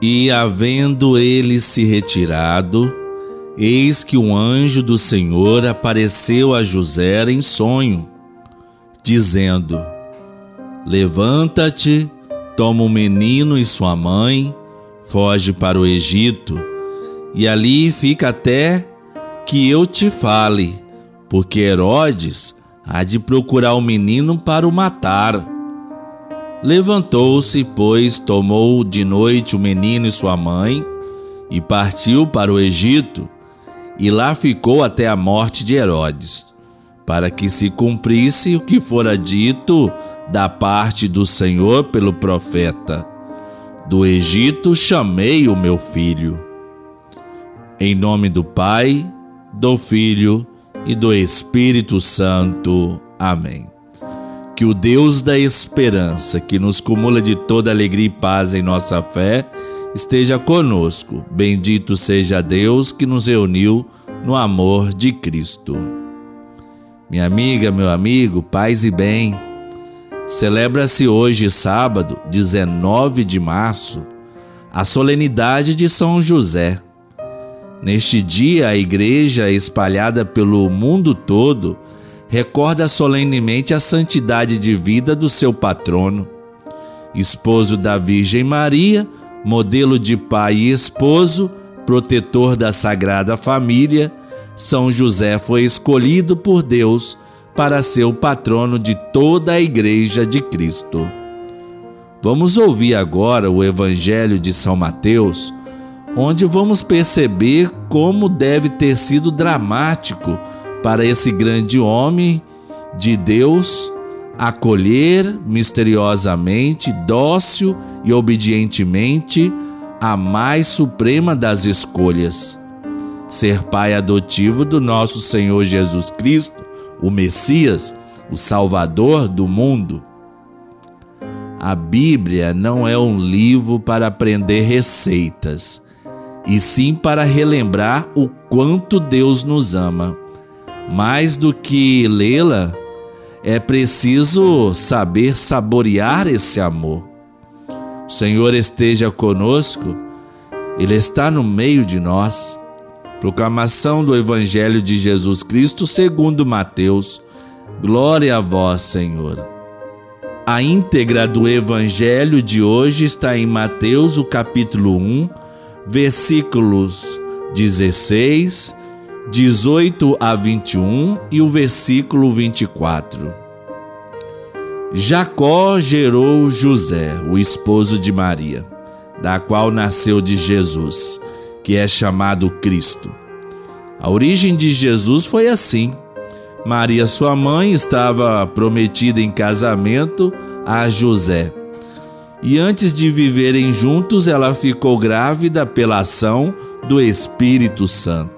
E havendo ele se retirado, eis que um anjo do Senhor apareceu a José em sonho, dizendo: Levanta-te, toma o menino e sua mãe, foge para o Egito, e ali fica até que eu te fale, porque Herodes há de procurar o menino para o matar. Levantou-se, pois, tomou de noite o menino e sua mãe e partiu para o Egito, e lá ficou até a morte de Herodes, para que se cumprisse o que fora dito da parte do Senhor pelo profeta: Do Egito chamei o meu filho. Em nome do Pai, do Filho e do Espírito Santo. Amém. Que o Deus da esperança, que nos cumula de toda alegria e paz em nossa fé, esteja conosco. Bendito seja Deus que nos reuniu no amor de Cristo. Minha amiga, meu amigo, paz e bem. Celebra-se hoje, sábado, 19 de março, a solenidade de São José. Neste dia, a igreja, espalhada pelo mundo todo, recorda solenemente a santidade de vida do seu patrono. Esposo da Virgem Maria, modelo de pai e esposo, protetor da Sagrada Família, São José foi escolhido por Deus para ser o patrono de toda a Igreja de Cristo. Vamos ouvir agora o Evangelho de São Mateus, onde vamos perceber como deve ter sido dramático para esse grande homem de Deus acolher misteriosamente, dócil e obedientemente a mais suprema das escolhas. Ser pai adotivo do nosso Senhor Jesus Cristo, o Messias, o Salvador do mundo. A Bíblia não é um livro para aprender receitas, e sim para relembrar o quanto Deus nos ama mais do que lê-la, é preciso saber saborear esse amor. O Senhor esteja conosco, Ele está no meio de nós. Proclamação do Evangelho de Jesus Cristo segundo Mateus. Glória a vós, Senhor. A íntegra do Evangelho de hoje está em Mateus, o capítulo 1, versículos 16 18 a 21 e o versículo 24. Jacó gerou José, o esposo de Maria, da qual nasceu de Jesus, que é chamado Cristo. A origem de Jesus foi assim. Maria, sua mãe, estava prometida em casamento a José. E antes de viverem juntos, ela ficou grávida pela ação do Espírito Santo.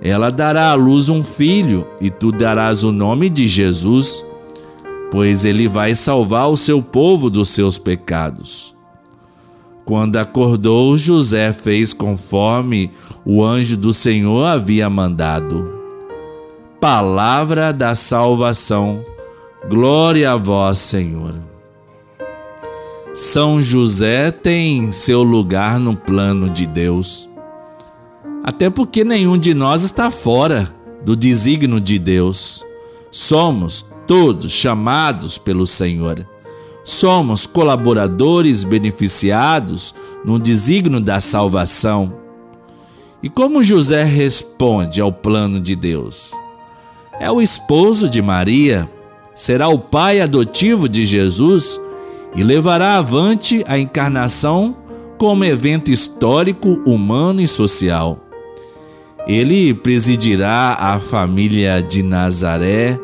Ela dará à luz um filho, e tu darás o nome de Jesus, pois ele vai salvar o seu povo dos seus pecados. Quando acordou, José fez conforme o anjo do Senhor havia mandado. Palavra da salvação. Glória a vós, Senhor. São José tem seu lugar no plano de Deus até porque nenhum de nós está fora do desígnio de Deus. Somos todos chamados pelo Senhor. Somos colaboradores beneficiados no desígnio da salvação. E como José responde ao plano de Deus? É o esposo de Maria, será o pai adotivo de Jesus e levará avante a encarnação como evento histórico, humano e social. Ele presidirá a família de Nazaré,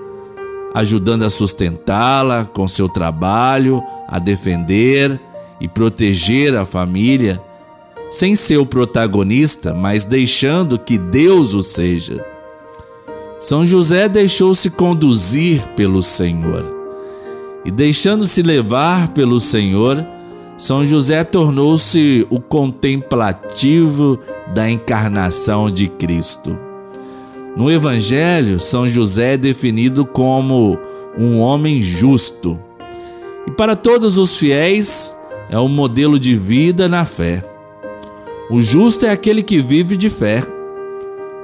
ajudando a sustentá-la com seu trabalho, a defender e proteger a família. sem ser o protagonista, mas deixando que Deus o seja. São José deixou-se conduzir pelo Senhor. E deixando-se levar pelo Senhor, São José tornou-se o contemplativo da encarnação de Cristo. No Evangelho, São José é definido como um homem justo. E para todos os fiéis, é um modelo de vida na fé. O justo é aquele que vive de fé.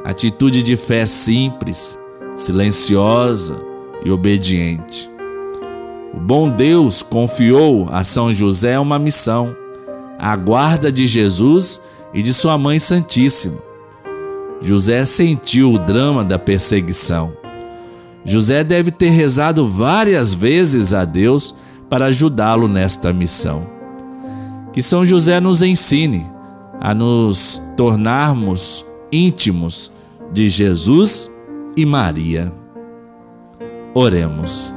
Atitude de fé simples, silenciosa e obediente. O bom Deus confiou a São José uma missão, a guarda de Jesus e de sua Mãe Santíssima. José sentiu o drama da perseguição. José deve ter rezado várias vezes a Deus para ajudá-lo nesta missão. Que São José nos ensine a nos tornarmos íntimos de Jesus e Maria. Oremos.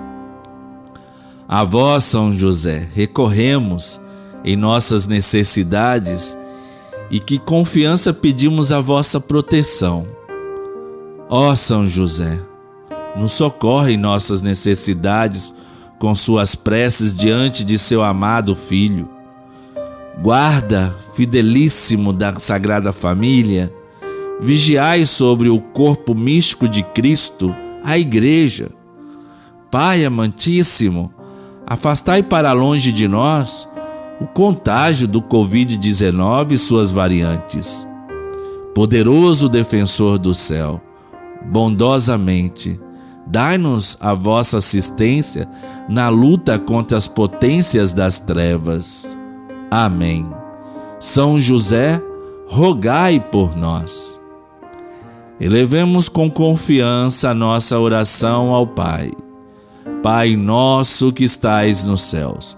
A vós, São José, recorremos em nossas necessidades e que confiança pedimos a vossa proteção. Ó São José, nos socorre em nossas necessidades com suas preces diante de seu amado Filho. Guarda, fidelíssimo da Sagrada Família, vigiai sobre o corpo místico de Cristo, a Igreja. Pai amantíssimo, afastai para longe de nós o contágio do Covid-19 e suas variantes. Poderoso defensor do céu, bondosamente, dai-nos a vossa assistência na luta contra as potências das trevas. Amém. São José, rogai por nós. Elevemos com confiança a nossa oração ao Pai. Pai nosso que estais nos céus,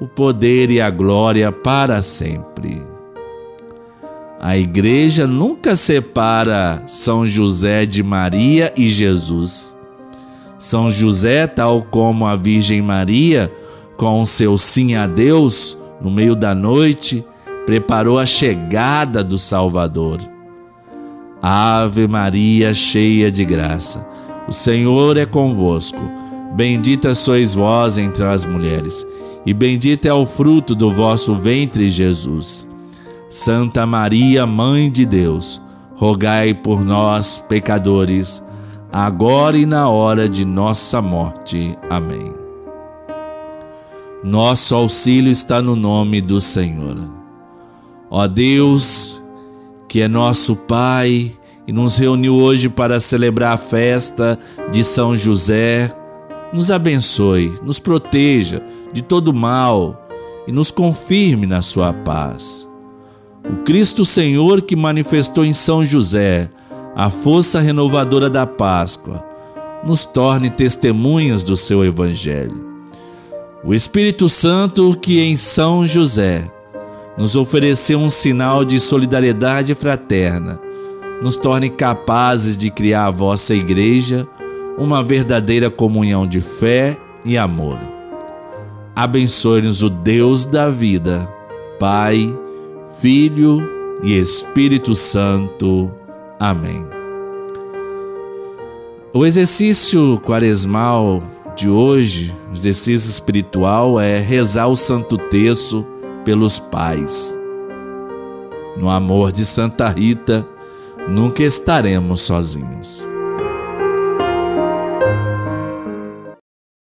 o poder e a glória para sempre. A igreja nunca separa São José de Maria e Jesus. São José, tal como a Virgem Maria, com seu sim a Deus no meio da noite, preparou a chegada do Salvador. Ave Maria, cheia de graça, o Senhor é convosco. Bendita sois vós entre as mulheres e bendito é o fruto do vosso ventre, Jesus. Santa Maria, Mãe de Deus, rogai por nós, pecadores, agora e na hora de nossa morte. Amém. Nosso auxílio está no nome do Senhor. Ó Deus, que é nosso Pai e nos reuniu hoje para celebrar a festa de São José, nos abençoe, nos proteja de todo mal e nos confirme na sua paz. O Cristo Senhor que manifestou em São José a força renovadora da Páscoa, nos torne testemunhas do seu Evangelho. O Espírito Santo que em São José nos ofereceu um sinal de solidariedade fraterna, nos torne capazes de criar a vossa Igreja uma verdadeira comunhão de fé e amor. Abençoe-nos o Deus da vida, Pai, Filho e Espírito Santo. Amém. O exercício quaresmal de hoje, o exercício espiritual, é rezar o Santo Terço pelos pais. No amor de Santa Rita, nunca estaremos sozinhos.